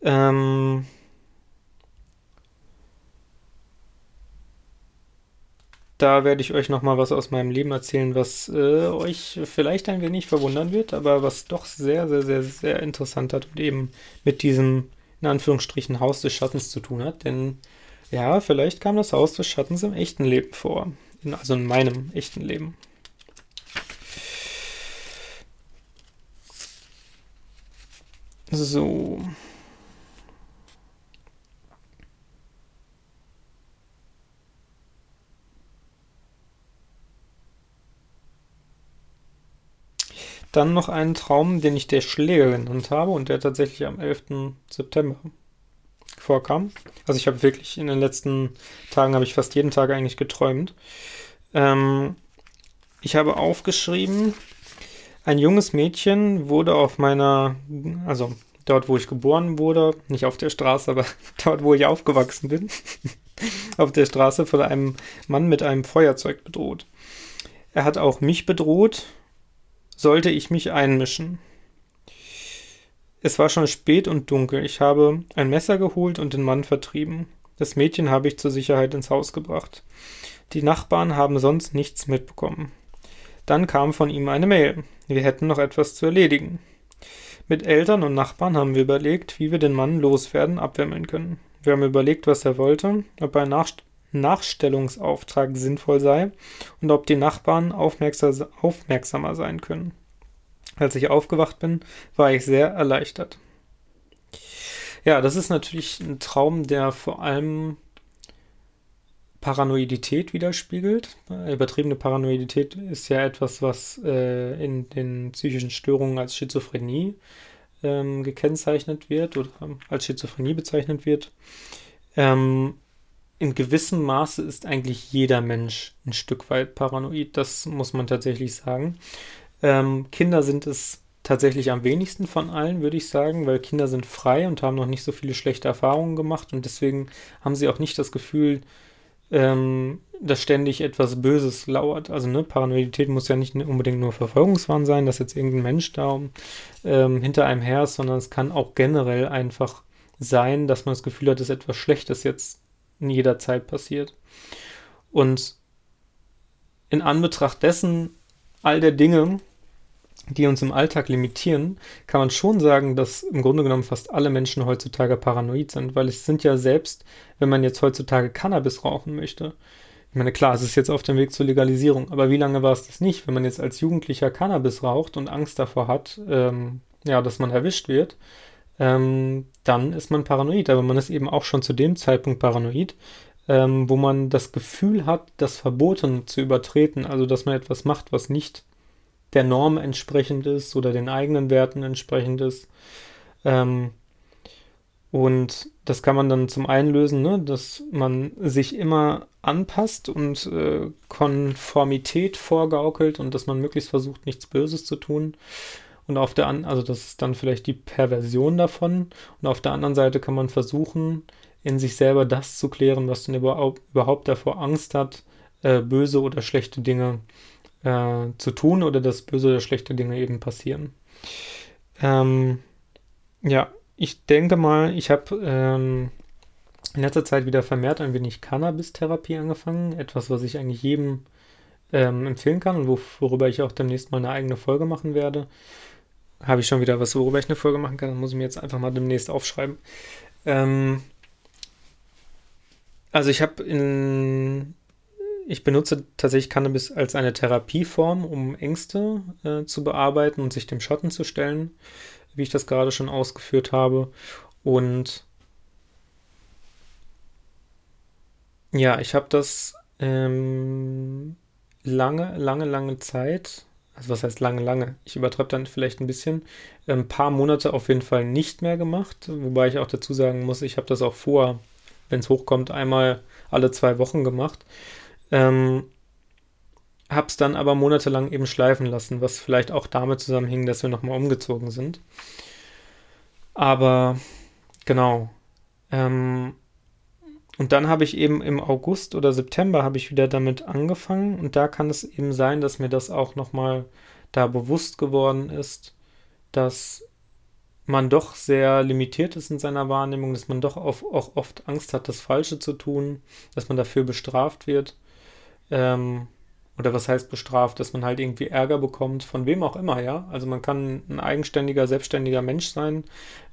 Ähm, da werde ich euch nochmal was aus meinem Leben erzählen, was äh, euch vielleicht ein wenig verwundern wird, aber was doch sehr, sehr, sehr, sehr interessant hat und eben mit diesem, in Anführungsstrichen, Haus des Schattens zu tun hat. Denn ja, vielleicht kam das Haus des Schattens im echten Leben vor. In, also in meinem echten Leben. So. Dann noch einen Traum, den ich der Schläger genannt habe und der tatsächlich am 11. September vorkam. Also ich habe wirklich in den letzten Tagen habe ich fast jeden Tag eigentlich geträumt. Ähm, ich habe aufgeschrieben, ein junges Mädchen wurde auf meiner, also dort, wo ich geboren wurde, nicht auf der Straße, aber dort, wo ich aufgewachsen bin, auf der Straße von einem Mann mit einem Feuerzeug bedroht. Er hat auch mich bedroht sollte ich mich einmischen. Es war schon spät und dunkel. Ich habe ein Messer geholt und den Mann vertrieben. Das Mädchen habe ich zur Sicherheit ins Haus gebracht. Die Nachbarn haben sonst nichts mitbekommen. Dann kam von ihm eine Mail. Wir hätten noch etwas zu erledigen. Mit Eltern und Nachbarn haben wir überlegt, wie wir den Mann loswerden, abwimmeln können. Wir haben überlegt, was er wollte, ob er nach Nachstellungsauftrag sinnvoll sei und ob die Nachbarn aufmerksamer sein können. Als ich aufgewacht bin, war ich sehr erleichtert. Ja, das ist natürlich ein Traum, der vor allem Paranoidität widerspiegelt. Übertriebene Paranoidität ist ja etwas, was äh, in den psychischen Störungen als Schizophrenie ähm, gekennzeichnet wird oder als Schizophrenie bezeichnet wird. Ähm, in gewissem Maße ist eigentlich jeder Mensch ein Stück weit paranoid. Das muss man tatsächlich sagen. Ähm, Kinder sind es tatsächlich am wenigsten von allen, würde ich sagen, weil Kinder sind frei und haben noch nicht so viele schlechte Erfahrungen gemacht und deswegen haben sie auch nicht das Gefühl, ähm, dass ständig etwas Böses lauert. Also ne, Paranoidität muss ja nicht unbedingt nur Verfolgungswahn sein, dass jetzt irgendein Mensch da ähm, hinter einem her ist, sondern es kann auch generell einfach sein, dass man das Gefühl hat, dass etwas Schlechtes jetzt in jeder Zeit passiert. Und in Anbetracht dessen, all der Dinge, die uns im Alltag limitieren, kann man schon sagen, dass im Grunde genommen fast alle Menschen heutzutage paranoid sind, weil es sind ja selbst, wenn man jetzt heutzutage Cannabis rauchen möchte, ich meine, klar, es ist jetzt auf dem Weg zur Legalisierung, aber wie lange war es das nicht, wenn man jetzt als Jugendlicher Cannabis raucht und Angst davor hat, ähm, ja, dass man erwischt wird, ähm, dann ist man paranoid. Aber man ist eben auch schon zu dem Zeitpunkt paranoid, ähm, wo man das Gefühl hat, das Verboten zu übertreten, also dass man etwas macht, was nicht der Norm entsprechend ist oder den eigenen Werten entsprechend ist. Ähm, und das kann man dann zum einen lösen, ne, dass man sich immer anpasst und äh, Konformität vorgaukelt und dass man möglichst versucht, nichts Böses zu tun. Und auf der anderen, also das ist dann vielleicht die Perversion davon. Und auf der anderen Seite kann man versuchen, in sich selber das zu klären, was dann überhaupt, überhaupt davor Angst hat, äh, böse oder schlechte Dinge äh, zu tun oder dass böse oder schlechte Dinge eben passieren. Ähm, ja, ich denke mal, ich habe ähm, in letzter Zeit wieder vermehrt ein wenig Cannabis-Therapie angefangen. Etwas, was ich eigentlich jedem ähm, empfehlen kann und worüber ich auch demnächst mal eine eigene Folge machen werde habe ich schon wieder was, worüber ich eine Folge machen kann. Dann muss ich mir jetzt einfach mal demnächst aufschreiben. Ähm, also ich habe in, ich benutze tatsächlich Cannabis als eine Therapieform, um Ängste äh, zu bearbeiten und sich dem Schatten zu stellen, wie ich das gerade schon ausgeführt habe. Und ja, ich habe das ähm, lange, lange, lange Zeit also was heißt lange, lange? Ich übertreibe dann vielleicht ein bisschen. Ein paar Monate auf jeden Fall nicht mehr gemacht, wobei ich auch dazu sagen muss, ich habe das auch vor, wenn es hochkommt, einmal alle zwei Wochen gemacht. Ähm, hab's dann aber monatelang eben schleifen lassen, was vielleicht auch damit zusammenhing, dass wir nochmal umgezogen sind. Aber genau. Ähm, und dann habe ich eben im August oder September habe ich wieder damit angefangen und da kann es eben sein, dass mir das auch nochmal da bewusst geworden ist, dass man doch sehr limitiert ist in seiner Wahrnehmung, dass man doch auch, auch oft Angst hat, das Falsche zu tun, dass man dafür bestraft wird. Ähm, oder was heißt bestraft, dass man halt irgendwie Ärger bekommt, von wem auch immer, ja. Also man kann ein eigenständiger, selbstständiger Mensch sein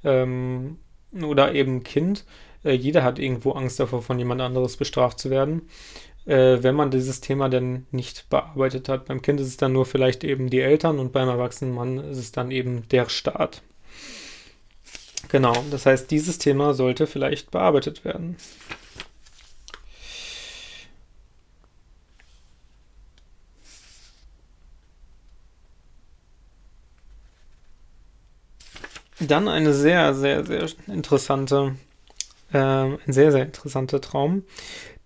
ähm, oder eben Kind. Äh, jeder hat irgendwo Angst davor, von jemand anderes bestraft zu werden, äh, wenn man dieses Thema denn nicht bearbeitet hat. Beim Kind ist es dann nur vielleicht eben die Eltern und beim erwachsenen Mann ist es dann eben der Staat. Genau, das heißt, dieses Thema sollte vielleicht bearbeitet werden. Dann eine sehr, sehr, sehr interessante, äh, ein sehr, sehr interessanter Traum,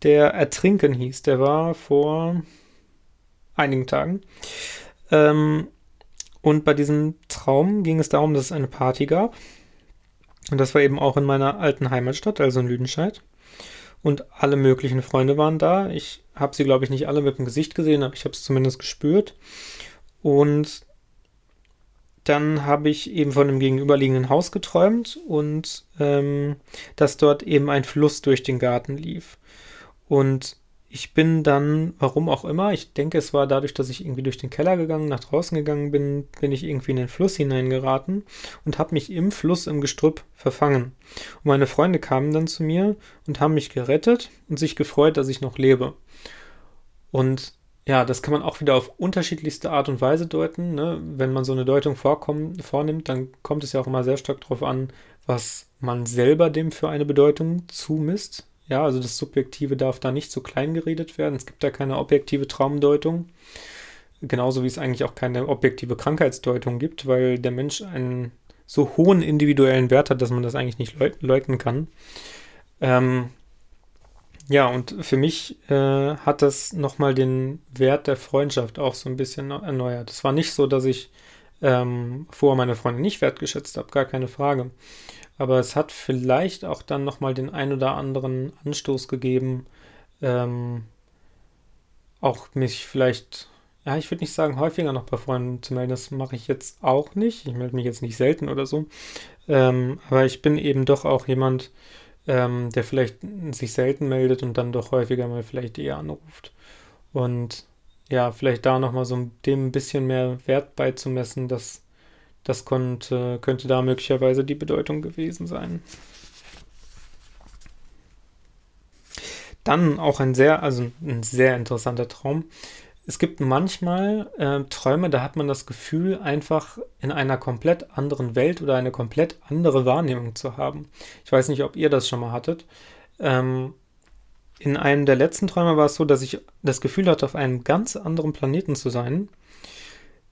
der Ertrinken hieß. Der war vor einigen Tagen. Ähm, und bei diesem Traum ging es darum, dass es eine Party gab. Und das war eben auch in meiner alten Heimatstadt, also in Lüdenscheid. Und alle möglichen Freunde waren da. Ich habe sie, glaube ich, nicht alle mit dem Gesicht gesehen, aber ich habe es zumindest gespürt. Und dann habe ich eben von einem gegenüberliegenden Haus geträumt und ähm, dass dort eben ein Fluss durch den Garten lief. Und ich bin dann, warum auch immer, ich denke, es war dadurch, dass ich irgendwie durch den Keller gegangen, nach draußen gegangen bin, bin ich irgendwie in den Fluss hineingeraten und habe mich im Fluss im Gestrüpp verfangen. Und meine Freunde kamen dann zu mir und haben mich gerettet und sich gefreut, dass ich noch lebe. Und ja, das kann man auch wieder auf unterschiedlichste Art und Weise deuten. Ne? Wenn man so eine Deutung vorkommt, vornimmt, dann kommt es ja auch immer sehr stark darauf an, was man selber dem für eine Bedeutung zumisst. Ja, also das Subjektive darf da nicht zu klein geredet werden. Es gibt da keine objektive Traumdeutung. Genauso wie es eigentlich auch keine objektive Krankheitsdeutung gibt, weil der Mensch einen so hohen individuellen Wert hat, dass man das eigentlich nicht leugnen kann. Ähm, ja, und für mich äh, hat das nochmal den Wert der Freundschaft auch so ein bisschen erneuert. Es war nicht so, dass ich ähm, vorher meine Freunde nicht wertgeschätzt habe, gar keine Frage. Aber es hat vielleicht auch dann nochmal den ein oder anderen Anstoß gegeben, ähm, auch mich vielleicht, ja, ich würde nicht sagen, häufiger noch bei Freunden zu melden. Das mache ich jetzt auch nicht. Ich melde mich jetzt nicht selten oder so. Ähm, aber ich bin eben doch auch jemand, ähm, der vielleicht sich selten meldet und dann doch häufiger mal vielleicht eher anruft. Und ja, vielleicht da nochmal so dem ein bisschen mehr Wert beizumessen, dass das konnte, könnte da möglicherweise die Bedeutung gewesen sein. Dann auch ein sehr, also ein sehr interessanter Traum es gibt manchmal äh, Träume, da hat man das Gefühl, einfach in einer komplett anderen Welt oder eine komplett andere Wahrnehmung zu haben. Ich weiß nicht, ob ihr das schon mal hattet. Ähm, in einem der letzten Träume war es so, dass ich das Gefühl hatte, auf einem ganz anderen Planeten zu sein,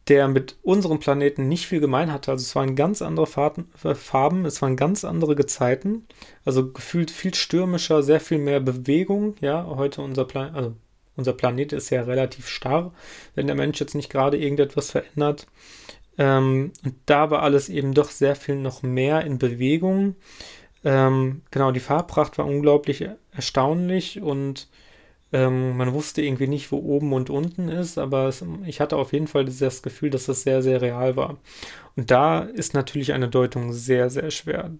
der mit unserem Planeten nicht viel gemein hatte. Also es waren ganz andere Farben, es waren ganz andere Gezeiten, also gefühlt viel stürmischer, sehr viel mehr Bewegung. Ja, heute unser Planet, also unser Planet ist ja relativ starr, wenn der Mensch jetzt nicht gerade irgendetwas verändert. Ähm, und da war alles eben doch sehr viel noch mehr in Bewegung. Ähm, genau, die Farbpracht war unglaublich erstaunlich und ähm, man wusste irgendwie nicht, wo oben und unten ist, aber es, ich hatte auf jeden Fall das Gefühl, dass das sehr, sehr real war. Und da ist natürlich eine Deutung sehr, sehr schwer.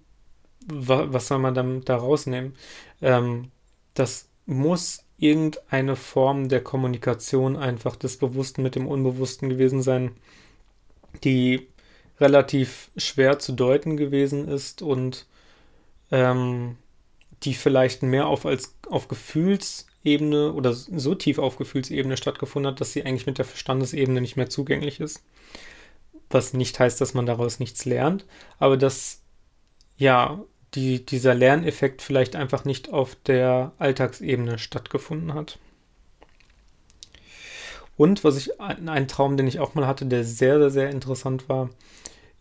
Was soll man dann da rausnehmen? Ähm, das muss irgendeine Form der Kommunikation einfach des Bewussten mit dem Unbewussten gewesen sein, die relativ schwer zu deuten gewesen ist und ähm, die vielleicht mehr auf als auf Gefühlsebene oder so tief auf Gefühlsebene stattgefunden hat, dass sie eigentlich mit der Verstandesebene nicht mehr zugänglich ist. Was nicht heißt, dass man daraus nichts lernt, aber dass ja die, dieser Lerneffekt vielleicht einfach nicht auf der Alltagsebene stattgefunden hat. Und was ich, ein Traum, den ich auch mal hatte, der sehr, sehr, sehr interessant war.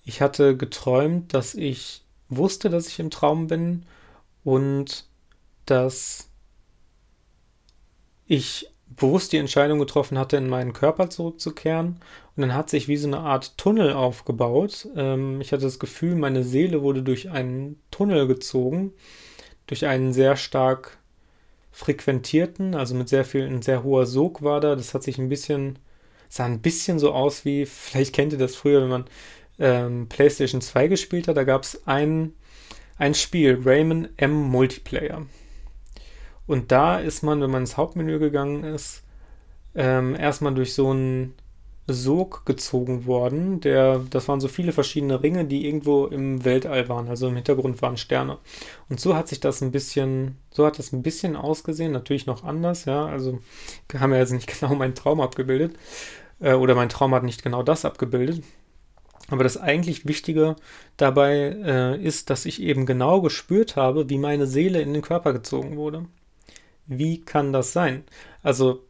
Ich hatte geträumt, dass ich wusste, dass ich im Traum bin und dass ich bewusst die Entscheidung getroffen hatte, in meinen Körper zurückzukehren. Und dann hat sich wie so eine Art Tunnel aufgebaut. Ähm, ich hatte das Gefühl, meine Seele wurde durch einen Tunnel gezogen, durch einen sehr stark frequentierten, also mit sehr viel, ein sehr hoher Sog war da. Das hat sich ein bisschen, sah ein bisschen so aus wie, vielleicht kennt ihr das früher, wenn man ähm, PlayStation 2 gespielt hat, da gab es ein, ein Spiel, Rayman M Multiplayer. Und da ist man, wenn man ins Hauptmenü gegangen ist, ähm, erstmal durch so einen Sog gezogen worden. Der, das waren so viele verschiedene Ringe, die irgendwo im Weltall waren. Also im Hintergrund waren Sterne. Und so hat sich das ein bisschen, so hat das ein bisschen ausgesehen. Natürlich noch anders, ja. Also haben wir jetzt nicht genau meinen Traum abgebildet. Äh, oder mein Traum hat nicht genau das abgebildet. Aber das eigentlich Wichtige dabei äh, ist, dass ich eben genau gespürt habe, wie meine Seele in den Körper gezogen wurde. Wie kann das sein? Also,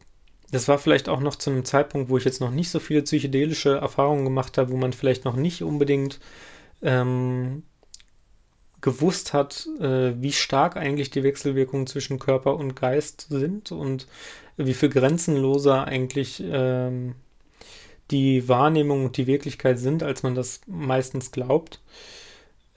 das war vielleicht auch noch zu einem Zeitpunkt, wo ich jetzt noch nicht so viele psychedelische Erfahrungen gemacht habe, wo man vielleicht noch nicht unbedingt ähm, gewusst hat, äh, wie stark eigentlich die Wechselwirkungen zwischen Körper und Geist sind und wie viel grenzenloser eigentlich ähm, die Wahrnehmung und die Wirklichkeit sind, als man das meistens glaubt.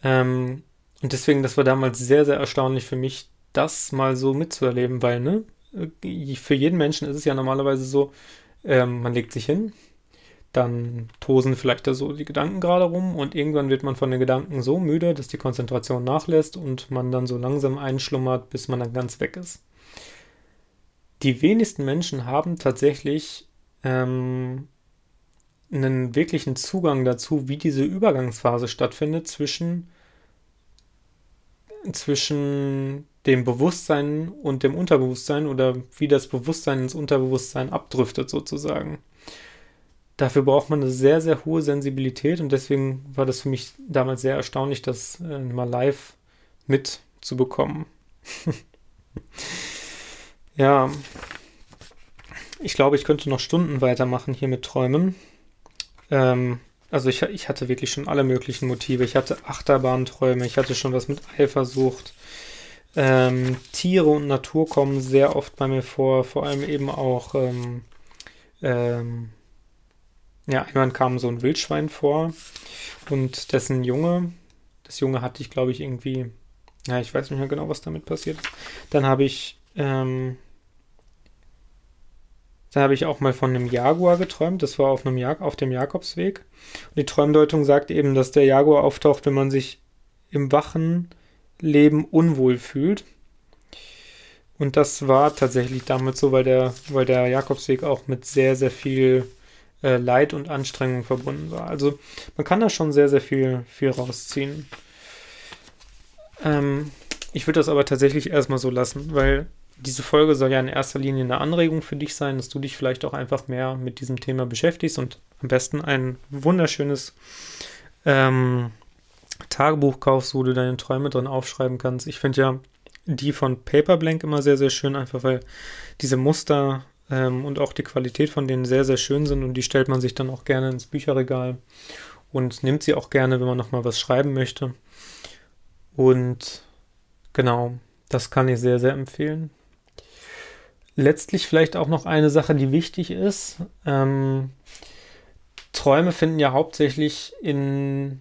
Ähm, und deswegen, das war damals sehr, sehr erstaunlich für mich, das mal so mitzuerleben, weil, ne, äh, für jeden Menschen ist es ja normalerweise so, ähm, man legt sich hin, dann tosen vielleicht da so die Gedanken gerade rum und irgendwann wird man von den Gedanken so müde, dass die Konzentration nachlässt und man dann so langsam einschlummert, bis man dann ganz weg ist. Die wenigsten Menschen haben tatsächlich ähm, einen wirklichen Zugang dazu, wie diese Übergangsphase stattfindet zwischen, zwischen dem Bewusstsein und dem Unterbewusstsein oder wie das Bewusstsein ins Unterbewusstsein abdriftet sozusagen. Dafür braucht man eine sehr, sehr hohe Sensibilität und deswegen war das für mich damals sehr erstaunlich, das äh, mal live mitzubekommen. ja, ich glaube, ich könnte noch Stunden weitermachen hier mit Träumen. Ähm, also ich, ich hatte wirklich schon alle möglichen Motive. Ich hatte Achterbahnträume, ich hatte schon was mit Eifersucht. Ähm, Tiere und Natur kommen sehr oft bei mir vor, vor allem eben auch, ähm, ähm, ja, einmal kam so ein Wildschwein vor und dessen Junge, das Junge hatte ich, glaube ich, irgendwie, ja, ich weiß nicht mehr genau, was damit passiert. Dann habe ich ähm, da habe ich auch mal von einem Jaguar geträumt. Das war auf, einem Jag auf dem Jakobsweg. Und die Träumdeutung sagt eben, dass der Jaguar auftaucht, wenn man sich im wachen Leben unwohl fühlt. Und das war tatsächlich damit so, weil der, weil der Jakobsweg auch mit sehr, sehr viel äh, Leid und Anstrengung verbunden war. Also man kann da schon sehr, sehr viel, viel rausziehen. Ähm, ich würde das aber tatsächlich erstmal so lassen, weil diese Folge soll ja in erster Linie eine Anregung für dich sein, dass du dich vielleicht auch einfach mehr mit diesem Thema beschäftigst und am besten ein wunderschönes ähm, Tagebuch kaufst, wo du deine Träume drin aufschreiben kannst. Ich finde ja die von Paperblank immer sehr, sehr schön, einfach weil diese Muster ähm, und auch die Qualität von denen sehr, sehr schön sind und die stellt man sich dann auch gerne ins Bücherregal und nimmt sie auch gerne, wenn man nochmal was schreiben möchte. Und genau, das kann ich sehr, sehr empfehlen letztlich vielleicht auch noch eine Sache, die wichtig ist. Ähm, Träume finden ja hauptsächlich in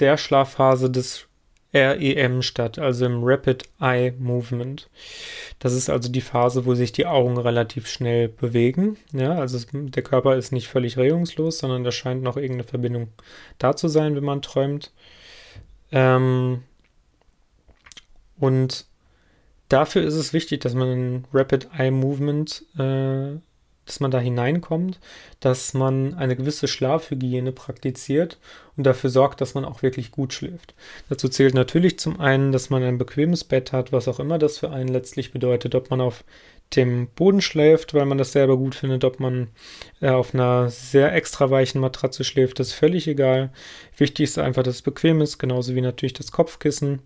der Schlafphase des REM statt, also im Rapid Eye Movement. Das ist also die Phase, wo sich die Augen relativ schnell bewegen. Ja, also der Körper ist nicht völlig regungslos, sondern da scheint noch irgendeine Verbindung da zu sein, wenn man träumt. Ähm, und dafür ist es wichtig, dass man in Rapid Eye Movement, äh, dass man da hineinkommt, dass man eine gewisse Schlafhygiene praktiziert und dafür sorgt, dass man auch wirklich gut schläft. Dazu zählt natürlich zum einen, dass man ein bequemes Bett hat, was auch immer das für einen letztlich bedeutet, ob man auf dem Boden schläft, weil man das selber gut findet, ob man äh, auf einer sehr extra weichen Matratze schläft, das ist völlig egal. Wichtig ist einfach, dass es bequem ist, genauso wie natürlich das Kopfkissen.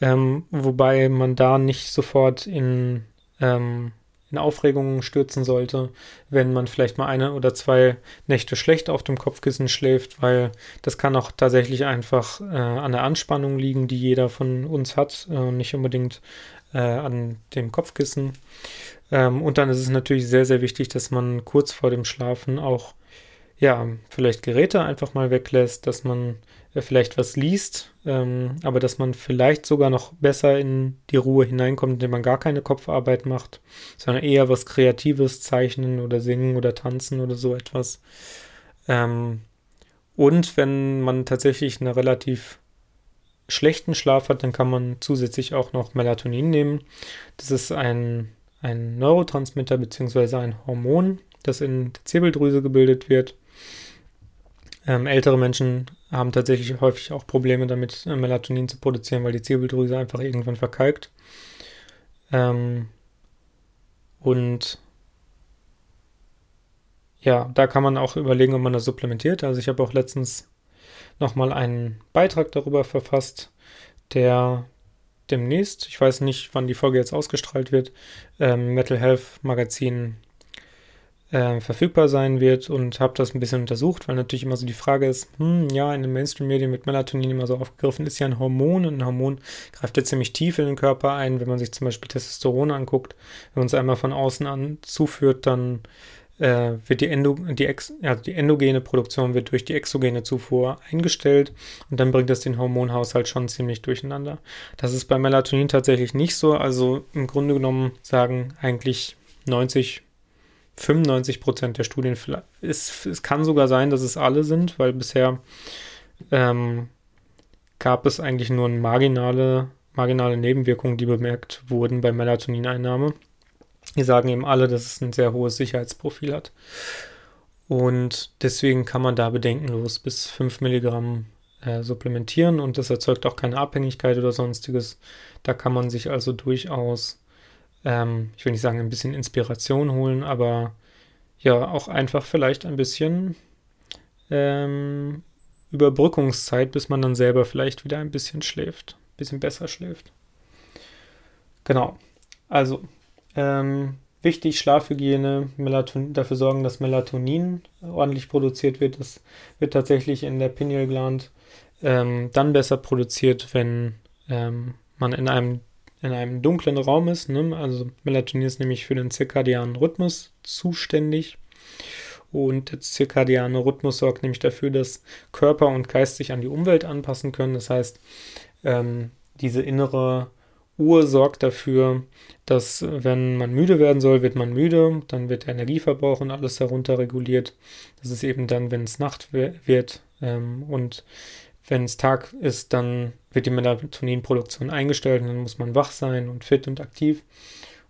Ähm, wobei man da nicht sofort in, ähm, in Aufregungen stürzen sollte, wenn man vielleicht mal eine oder zwei Nächte schlecht auf dem Kopfkissen schläft, weil das kann auch tatsächlich einfach äh, an der Anspannung liegen, die jeder von uns hat, äh, nicht unbedingt äh, an dem Kopfkissen. Ähm, und dann ist es natürlich sehr, sehr wichtig, dass man kurz vor dem Schlafen auch, ja, vielleicht Geräte einfach mal weglässt, dass man vielleicht was liest, ähm, aber dass man vielleicht sogar noch besser in die Ruhe hineinkommt, indem man gar keine Kopfarbeit macht, sondern eher was Kreatives zeichnen oder singen oder tanzen oder so etwas. Ähm, und wenn man tatsächlich einen relativ schlechten Schlaf hat, dann kann man zusätzlich auch noch Melatonin nehmen. Das ist ein, ein Neurotransmitter bzw. ein Hormon, das in der Zirbeldrüse gebildet wird. Ähm, ältere Menschen haben tatsächlich häufig auch Probleme damit, äh, Melatonin zu produzieren, weil die Zirbeldrüse einfach irgendwann verkalkt. Ähm, und ja, da kann man auch überlegen, ob man das supplementiert. Also ich habe auch letztens nochmal einen Beitrag darüber verfasst, der demnächst, ich weiß nicht, wann die Folge jetzt ausgestrahlt wird, ähm, Metal Health Magazin äh, verfügbar sein wird und habe das ein bisschen untersucht, weil natürlich immer so die Frage ist, hm, ja, in den Mainstream-Medien wird Melatonin immer so aufgegriffen, ist ja ein Hormon und ein Hormon greift ja ziemlich tief in den Körper ein. Wenn man sich zum Beispiel Testosteron anguckt, wenn man es einmal von außen an zuführt, dann äh, wird die, Endo, die, Ex, ja, die endogene Produktion wird durch die exogene Zufuhr eingestellt und dann bringt das den Hormonhaushalt schon ziemlich durcheinander. Das ist bei Melatonin tatsächlich nicht so. Also im Grunde genommen sagen eigentlich 90, 95 Prozent der Studien, es, es kann sogar sein, dass es alle sind, weil bisher ähm, gab es eigentlich nur marginale, marginale Nebenwirkungen, die bemerkt wurden bei Melatonineinnahme. Die sagen eben alle, dass es ein sehr hohes Sicherheitsprofil hat. Und deswegen kann man da bedenkenlos bis 5 Milligramm äh, supplementieren und das erzeugt auch keine Abhängigkeit oder sonstiges. Da kann man sich also durchaus, ähm, ich will nicht sagen, ein bisschen Inspiration holen, aber ja, auch einfach vielleicht ein bisschen ähm, Überbrückungszeit, bis man dann selber vielleicht wieder ein bisschen schläft, ein bisschen besser schläft. Genau. Also, ähm, wichtig, Schlafhygiene, Melatonin, dafür sorgen, dass Melatonin ordentlich produziert wird. Das wird tatsächlich in der Pineal Gland ähm, dann besser produziert, wenn ähm, man in einem, in einem dunklen Raum ist. Ne? Also Melatonin ist nämlich für den zirkadianen Rhythmus zuständig. Und der zirkadiane Rhythmus sorgt nämlich dafür, dass Körper und Geist sich an die Umwelt anpassen können. Das heißt, ähm, diese innere Uhr sorgt dafür, dass wenn man müde werden soll, wird man müde, dann wird der Energieverbrauch und alles darunter reguliert. Das ist eben dann, wenn es Nacht wird ähm, und wenn es Tag ist, dann wird die Melatoninproduktion eingestellt und dann muss man wach sein und fit und aktiv.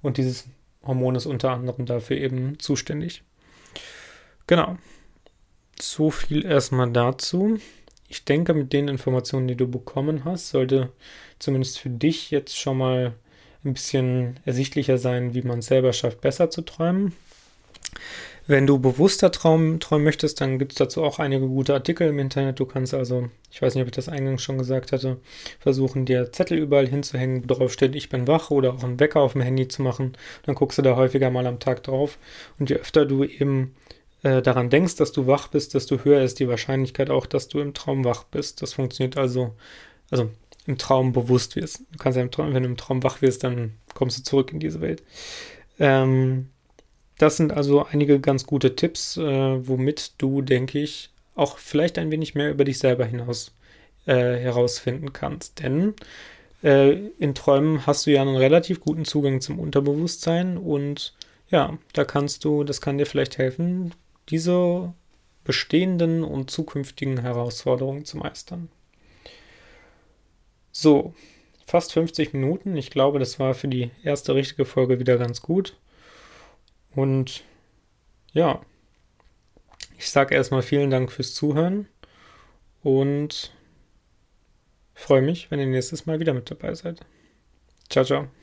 Und dieses Hormon ist unter anderem dafür eben zuständig. Genau. So viel erstmal dazu ich denke, mit den Informationen, die du bekommen hast, sollte zumindest für dich jetzt schon mal ein bisschen ersichtlicher sein, wie man es selber schafft, besser zu träumen. Wenn du bewusster Traum, träumen möchtest, dann gibt es dazu auch einige gute Artikel im Internet. Du kannst also, ich weiß nicht, ob ich das eingangs schon gesagt hatte, versuchen, dir Zettel überall hinzuhängen, wo drauf steht, ich bin wach oder auch einen Wecker auf dem Handy zu machen. Dann guckst du da häufiger mal am Tag drauf. Und je öfter du eben äh, daran denkst, dass du wach bist, desto höher ist die Wahrscheinlichkeit auch, dass du im Traum wach bist. Das funktioniert also, also im Traum bewusst wirst. Du kannst ja im Traum, wenn du im Traum wach wirst, dann kommst du zurück in diese Welt. Ähm, das sind also einige ganz gute Tipps, äh, womit du, denke ich, auch vielleicht ein wenig mehr über dich selber hinaus äh, herausfinden kannst. Denn äh, in Träumen hast du ja einen relativ guten Zugang zum Unterbewusstsein und ja, da kannst du, das kann dir vielleicht helfen, diese bestehenden und zukünftigen Herausforderungen zu meistern. So, fast 50 Minuten. Ich glaube, das war für die erste richtige Folge wieder ganz gut. Und ja, ich sage erstmal vielen Dank fürs Zuhören und freue mich, wenn ihr nächstes Mal wieder mit dabei seid. Ciao, ciao.